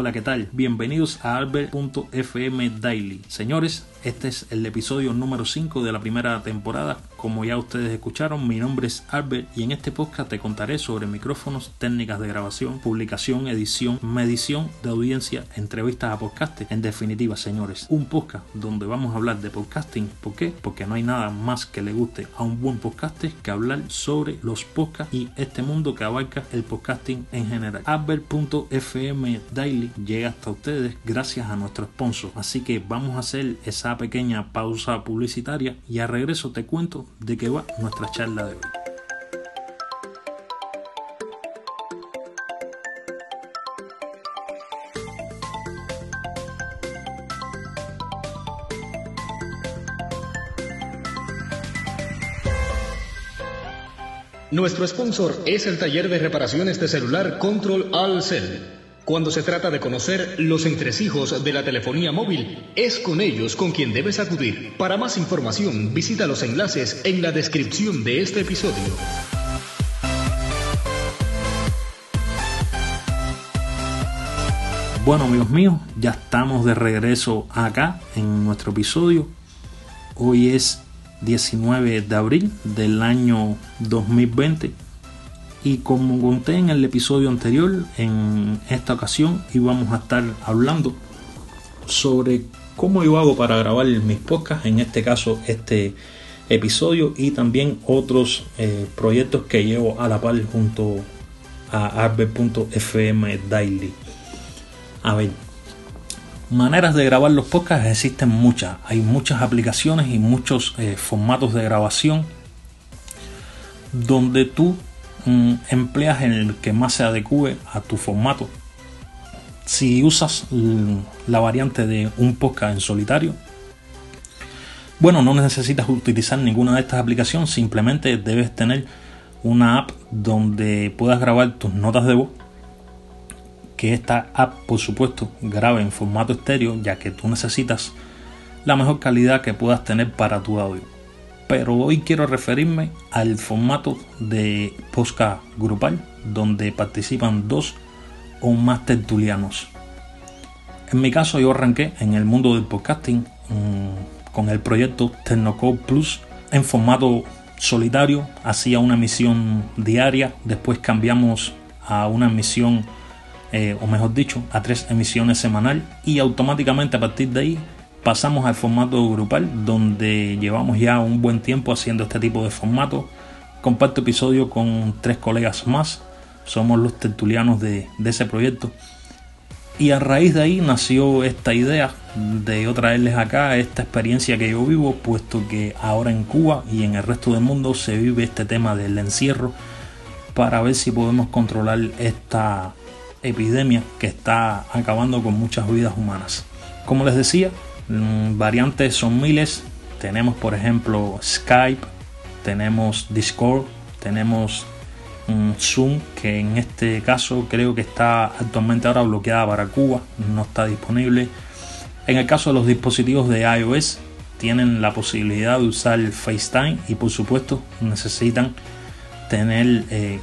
Hola, ¿qué tal? Bienvenidos a Albert.fm Daily. Señores, este es el episodio número 5 de la primera temporada. Como ya ustedes escucharon, mi nombre es Albert y en este podcast te contaré sobre micrófonos, técnicas de grabación, publicación, edición, medición de audiencia, entrevistas a podcasting. En definitiva, señores, un podcast donde vamos a hablar de podcasting. ¿Por qué? Porque no hay nada más que le guste a un buen podcaster que hablar sobre los podcasts y este mundo que abarca el podcasting en general. Albert.fm Daily llega hasta ustedes gracias a nuestro sponsor. Así que vamos a hacer esa pequeña pausa publicitaria y a regreso te cuento de qué va nuestra charla de hoy. Nuestro sponsor es el taller de reparaciones de celular Control All Cell cuando se trata de conocer los entresijos de la telefonía móvil, es con ellos con quien debes acudir. Para más información, visita los enlaces en la descripción de este episodio. Bueno amigos míos, ya estamos de regreso acá en nuestro episodio. Hoy es 19 de abril del año 2020 y como conté en el episodio anterior, en esta ocasión íbamos a estar hablando sobre cómo yo hago para grabar mis podcasts, en este caso este episodio y también otros eh, proyectos que llevo a la par junto a arbe.fm daily. A ver, maneras de grabar los podcasts existen muchas, hay muchas aplicaciones y muchos eh, formatos de grabación donde tú Empleas el que más se adecue a tu formato. Si usas la variante de un podcast en solitario, bueno, no necesitas utilizar ninguna de estas aplicaciones, simplemente debes tener una app donde puedas grabar tus notas de voz. Que esta app, por supuesto, grabe en formato estéreo, ya que tú necesitas la mejor calidad que puedas tener para tu audio pero hoy quiero referirme al formato de podcast grupal donde participan dos o más tertulianos. En mi caso yo arranqué en el mundo del podcasting mm, con el proyecto Tecnocode Plus en formato solitario, hacía una emisión diaria, después cambiamos a una emisión, eh, o mejor dicho, a tres emisiones semanal y automáticamente a partir de ahí pasamos al formato grupal, donde llevamos ya un buen tiempo haciendo este tipo de formato. Comparto episodio con tres colegas más, somos los tertulianos de, ese proyecto. Y a raíz de ahí nació esta idea de yo traerles acá esta experiencia que yo vivo, puesto que ahora en Cuba y en el resto del mundo se vive este tema del encierro, para ver si podemos controlar esta epidemia que está acabando con muchas vidas humanas. Como les decía, variantes son miles. Tenemos, por ejemplo, Skype, tenemos Discord, tenemos mm, Zoom, que en este caso creo que está actualmente ahora bloqueada para Cuba, no está disponible. En el caso de los dispositivos de iOS, tienen la posibilidad de usar FaceTime y por supuesto necesitan tener eh,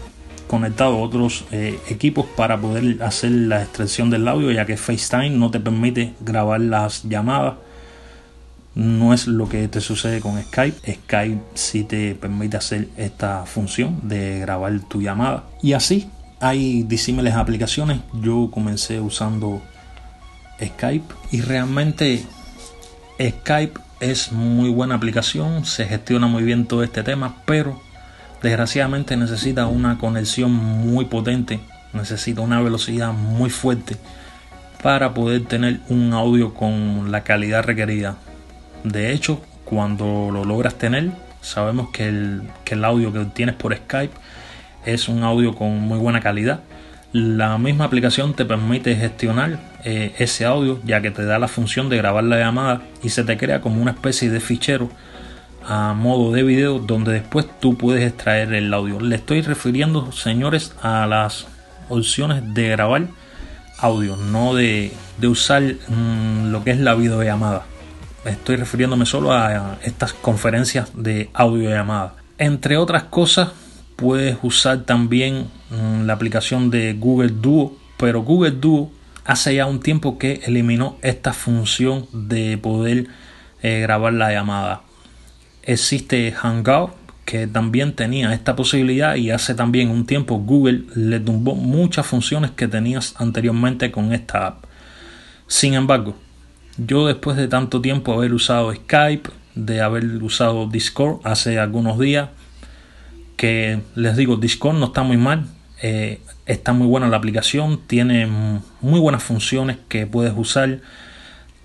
conectado otros eh, equipos para poder hacer la extracción del audio ya que FaceTime no te permite grabar las llamadas no es lo que te sucede con Skype. Skype sí te permite hacer esta función de grabar tu llamada. Y así hay disímiles aplicaciones. Yo comencé usando Skype y realmente Skype es muy buena aplicación. Se gestiona muy bien todo este tema, pero desgraciadamente necesita una conexión muy potente. Necesita una velocidad muy fuerte para poder tener un audio con la calidad requerida. De hecho, cuando lo logras tener, sabemos que el, audio que tienes por Skype es un audio con muy buena calidad. La misma aplicación te permite gestionar eh, ese audio ya que te da la función de grabar la llamada y se te crea como una especie de fichero a modo de video donde después tú puedes extraer el audio. Le estoy refiriendo, señores, a las opciones de grabar audio, no de, usar mm, lo que es la videollamada estoy refiriéndome solo a estas conferencias de audio llamada. Entre otras cosas, puedes usar también mm, la aplicación de Google Duo, pero Google Duo hace ya un tiempo que eliminó esta función de poder eh, grabar la llamada. Existe Hangout que también tenía esta posibilidad y hace también un tiempo Google le tumbó muchas funciones que tenías anteriormente con esta app. Sin embargo, yo después de tanto tiempo haber usado Skype, de haber usado Discord hace algunos días, que les digo, Discord no está muy mal, eh, está muy buena la aplicación, tiene muy buenas funciones que puedes usar,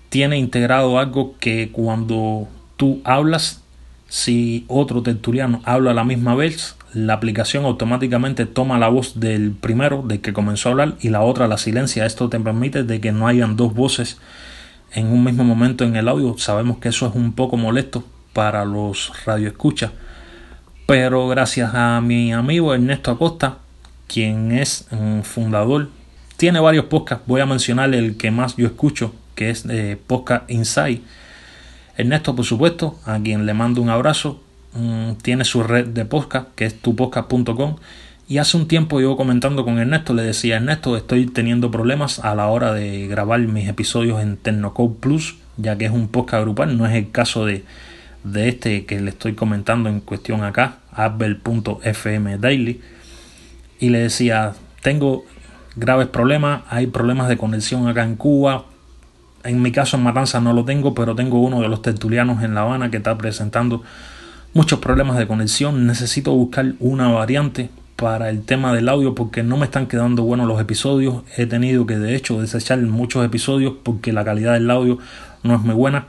tiene integrado algo que cuando tú hablas, si otro tertuliano habla a la misma vez, la aplicación automáticamente toma la voz del primero, del que comenzó a hablar, y la otra la silencia. Esto te permite de que no hayan dos voces en un mismo momento en el audio. Sabemos que eso es un poco molesto para los radioescuchas. Pero gracias a mi amigo Ernesto Acosta, quien es un fundador, tiene varios podcasts. Voy a mencionar el que más yo escucho, que es de Podcast Insight. Ernesto, por supuesto, a quien le mando un abrazo, mm, tiene su red de podcast, que es tupodcast.com y hace un tiempo yo comentando con Ernesto, le decía, Ernesto, estoy teniendo problemas a la hora de grabar mis episodios en Tecnocode Plus, ya que es un podcast grupal, no es el caso de, de este que le estoy comentando en cuestión acá, apple.fm daily. Y le decía, tengo graves problemas, hay problemas de conexión acá en Cuba. En mi caso en Matanza no lo tengo, pero tengo uno de los tertulianos en La Habana que está presentando muchos problemas de conexión. Necesito buscar una variante para el tema del audio porque no me están quedando buenos los episodios. He tenido que de hecho desechar muchos episodios porque la calidad del audio no es muy buena.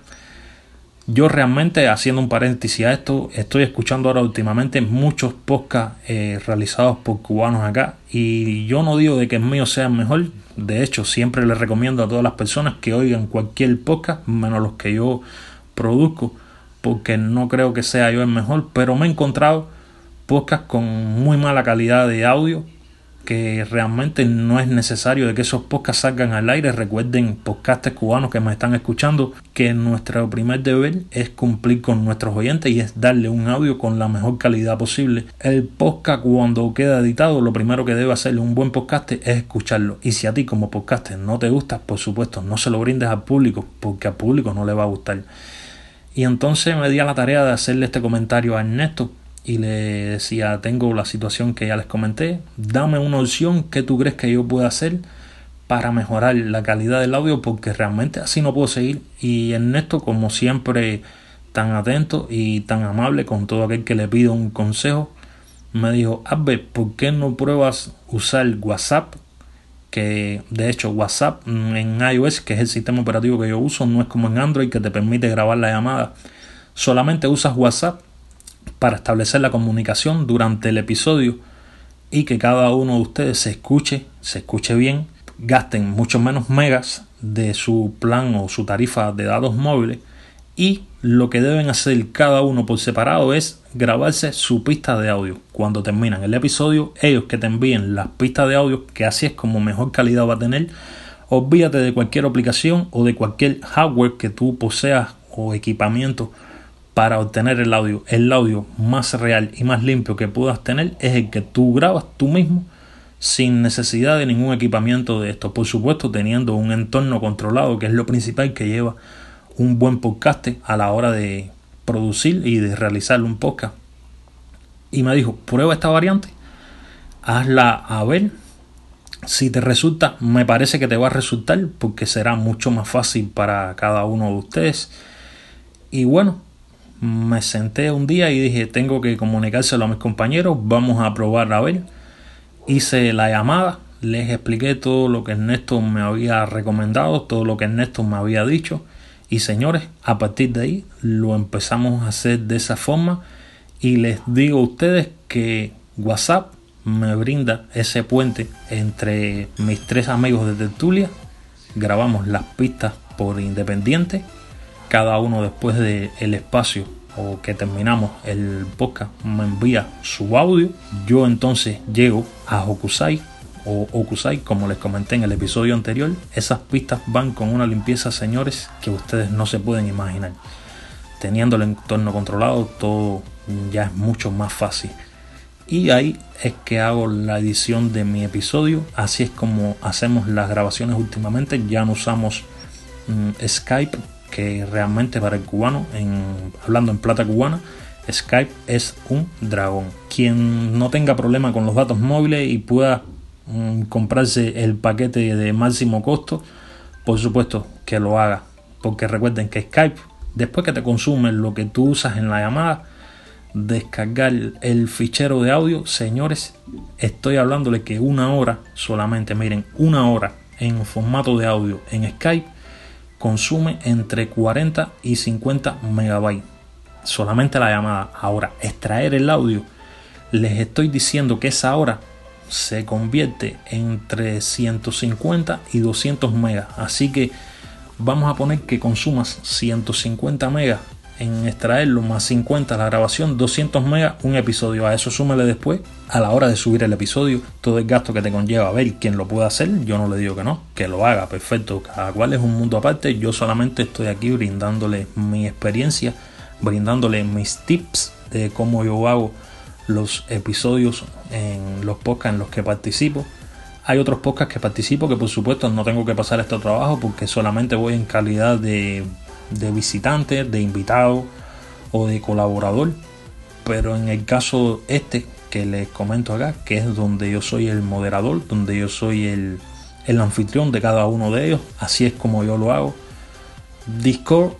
Yo realmente, haciendo un paréntesis a esto, estoy escuchando ahora últimamente muchos podcasts eh, realizados por cubanos acá y yo no digo de que el mío sea mejor. De hecho, siempre les recomiendo a todas las personas que oigan cualquier podcast, menos los que yo produzco, porque no creo que sea yo el mejor, pero me he encontrado podcast con muy mala calidad de audio que realmente no es necesario de que esos podcasts salgan al aire. Recuerden, podcastes cubanos que me están escuchando, que nuestro primer deber es cumplir con nuestros oyentes y es darle un audio con la mejor calidad posible. El podcast cuando queda editado, lo primero que debe hacerle un buen podcast es escucharlo. Y si a ti como podcaster no te gusta, por supuesto, no se lo brindes al público, porque al público no le va a gustar. Y entonces me di a la tarea de hacerle este comentario a Ernesto y le decía, tengo la situación que ya les comenté, dame una opción que tú crees que yo pueda hacer para mejorar la calidad del audio porque realmente así no puedo seguir y Ernesto como siempre tan atento y tan amable con todo aquel que le pido un consejo me dijo, Abbe, ¿por qué no pruebas usar WhatsApp? Que de hecho WhatsApp en iOS, que es el sistema operativo que yo uso, no es como en Android que te permite grabar la llamada. Solamente usas WhatsApp para establecer la comunicación durante el episodio y que cada uno de ustedes se escuche, se escuche bien, gasten mucho menos megas de su plan o su tarifa de datos móviles y lo que deben hacer cada uno por separado es grabarse su pista de audio. Cuando terminan el episodio, ellos que te envíen las pistas de audio, que así es como mejor calidad va a tener. Olvídate de cualquier aplicación o de cualquier hardware que tú poseas o equipamiento para obtener el audio, el audio más real y más limpio que puedas tener es el que tú grabas tú mismo sin necesidad de ningún equipamiento de esto. Por supuesto, teniendo un entorno controlado, que es lo principal que lleva un buen podcast a la hora de producir y de realizar un podcast. Y me dijo, prueba esta variante, hazla a ver. Si te resulta, me parece que te va a resultar porque será mucho más fácil para cada uno de ustedes. Y bueno, me senté un día y dije, tengo que comunicárselo a mis compañeros, vamos a probar a ver. Hice la llamada, les expliqué todo lo que Ernesto me había recomendado, todo lo que Ernesto me había dicho. Y señores, a partir de ahí lo empezamos a hacer de esa forma. Y les digo a ustedes que WhatsApp me brinda ese puente entre mis tres amigos de Tertulia. Grabamos las pistas por independiente cada uno después del el espacio o que terminamos el podcast me envía su audio. Yo entonces llego a Hokusai o Okusai, como les comenté en el episodio anterior. Esas pistas van con una limpieza, señores, que ustedes no se pueden imaginar. Teniendo el entorno controlado, todo ya es mucho más fácil. y ahí es que hago la edición de mi episodio. Así es como hacemos las grabaciones últimamente. Ya no usamos mm, Skype, que realmente para el cubano, hablando en plata cubana, Skype es un dragón. Quien no tenga problema con los datos móviles y pueda mm, comprarse el paquete de máximo costo, por supuesto que lo haga. Porque recuerden que Skype, después que te consume lo que tú usas en la llamada, descargar el fichero de audio, señores, estoy hablándole que una hora solamente, miren, una hora en formato de audio en Skype consume entre 40 y 50 megabytes. Solamente la llamada. Ahora, extraer el audio, les estoy diciendo que esa hora se convierte entre 150 y 200 megas. Así que vamos a poner que consumas 150 megas en extraerlo más 50 la grabación, 200 megas un episodio. A eso súmale después, a la hora de subir el episodio, todo el gasto que te conlleva a ver quién lo puede hacer. Yo no le digo que no, que lo haga, perfecto. Cada cual es un mundo aparte. Yo solamente estoy aquí brindándole mi experiencia, brindándole mis tips de cómo yo hago los episodios en los podcasts en los que participo. Hay otros podcasts que participo que por supuesto no tengo que pasar este trabajo porque solamente voy en calidad de de visitante, de invitado o de colaborador. Pero en el caso este que les comento acá, que es donde yo soy el moderador, donde yo soy el, el anfitrión de cada uno de ellos, así es como yo lo hago. Discord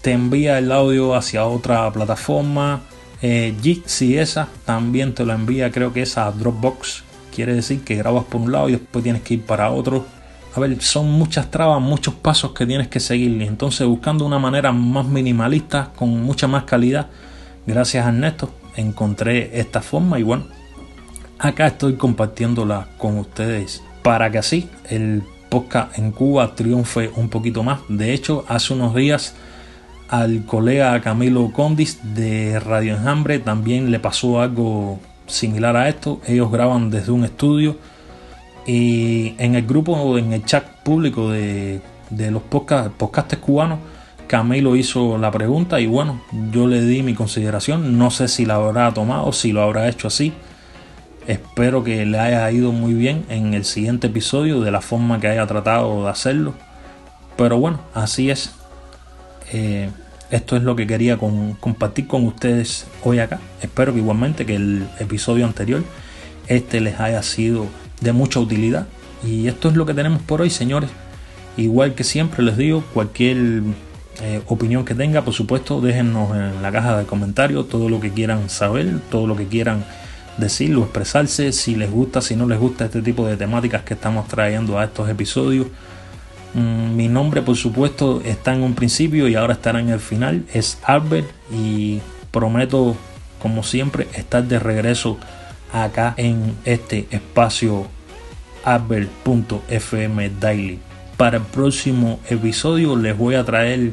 te envía el audio hacia otra plataforma. Eh, Jitsi esa también te lo envía, creo que es a Dropbox. Quiere decir que grabas por un lado y después tienes que ir para otro a ver, son muchas trabas, muchos pasos que tienes que seguir. Entonces, buscando una manera más minimalista, con mucha más calidad, gracias a Ernesto, encontré esta forma y bueno, acá estoy compartiéndola con ustedes para que así el podcast en Cuba triunfe un poquito más. De hecho, hace unos días al colega Camilo Condis de Radio Enjambre también le pasó algo similar a esto. Ellos graban desde un estudio y en el grupo, en el chat público de, los podcast, podcastes cubanos, Camilo hizo la pregunta y bueno, yo le di mi consideración. No sé si la habrá tomado, si lo habrá hecho así. Espero que le haya ido muy bien en el siguiente episodio de la forma que haya tratado de hacerlo. Pero bueno, así es. Eh, esto es lo que quería compartir con ustedes hoy acá. Espero que igualmente que el episodio anterior este les haya sido de mucha utilidad. Y esto es lo que tenemos por hoy, señores. Igual que siempre les digo, cualquier eh, opinión que tenga, por supuesto, déjennos en la caja de comentarios todo lo que quieran saber, todo lo que quieran decir o expresarse, si les gusta, si no les gusta este tipo de temáticas que estamos trayendo a estos episodios. Mm, mi nombre, por supuesto, está en un principio y ahora estará en el final. Es Albert y prometo, como siempre, estar de regreso acá en este espacio Albert.fm Daily. Para el próximo episodio les voy a traer,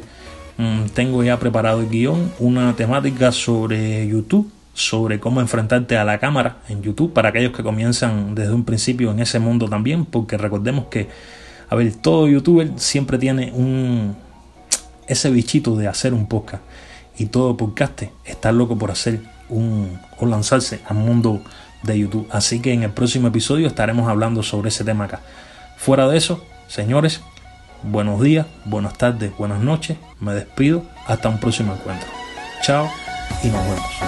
mm, tengo ya preparado el guion, una temática sobre YouTube, sobre cómo enfrentarte a la cámara en YouTube para aquellos que comienzan desde un principio en ese mundo también, porque recordemos que, a ver, todo youtuber siempre tiene un ese bichito de hacer un podcast y todo podcast está loco por hacer un o lanzarse al mundo de YouTube. Así que en el próximo episodio estaremos hablando sobre ese tema acá. Fuera de eso, señores, buenos días, buenas tardes, buenas noches. Me despido. Hasta un próximo encuentro. Chao y nos vemos.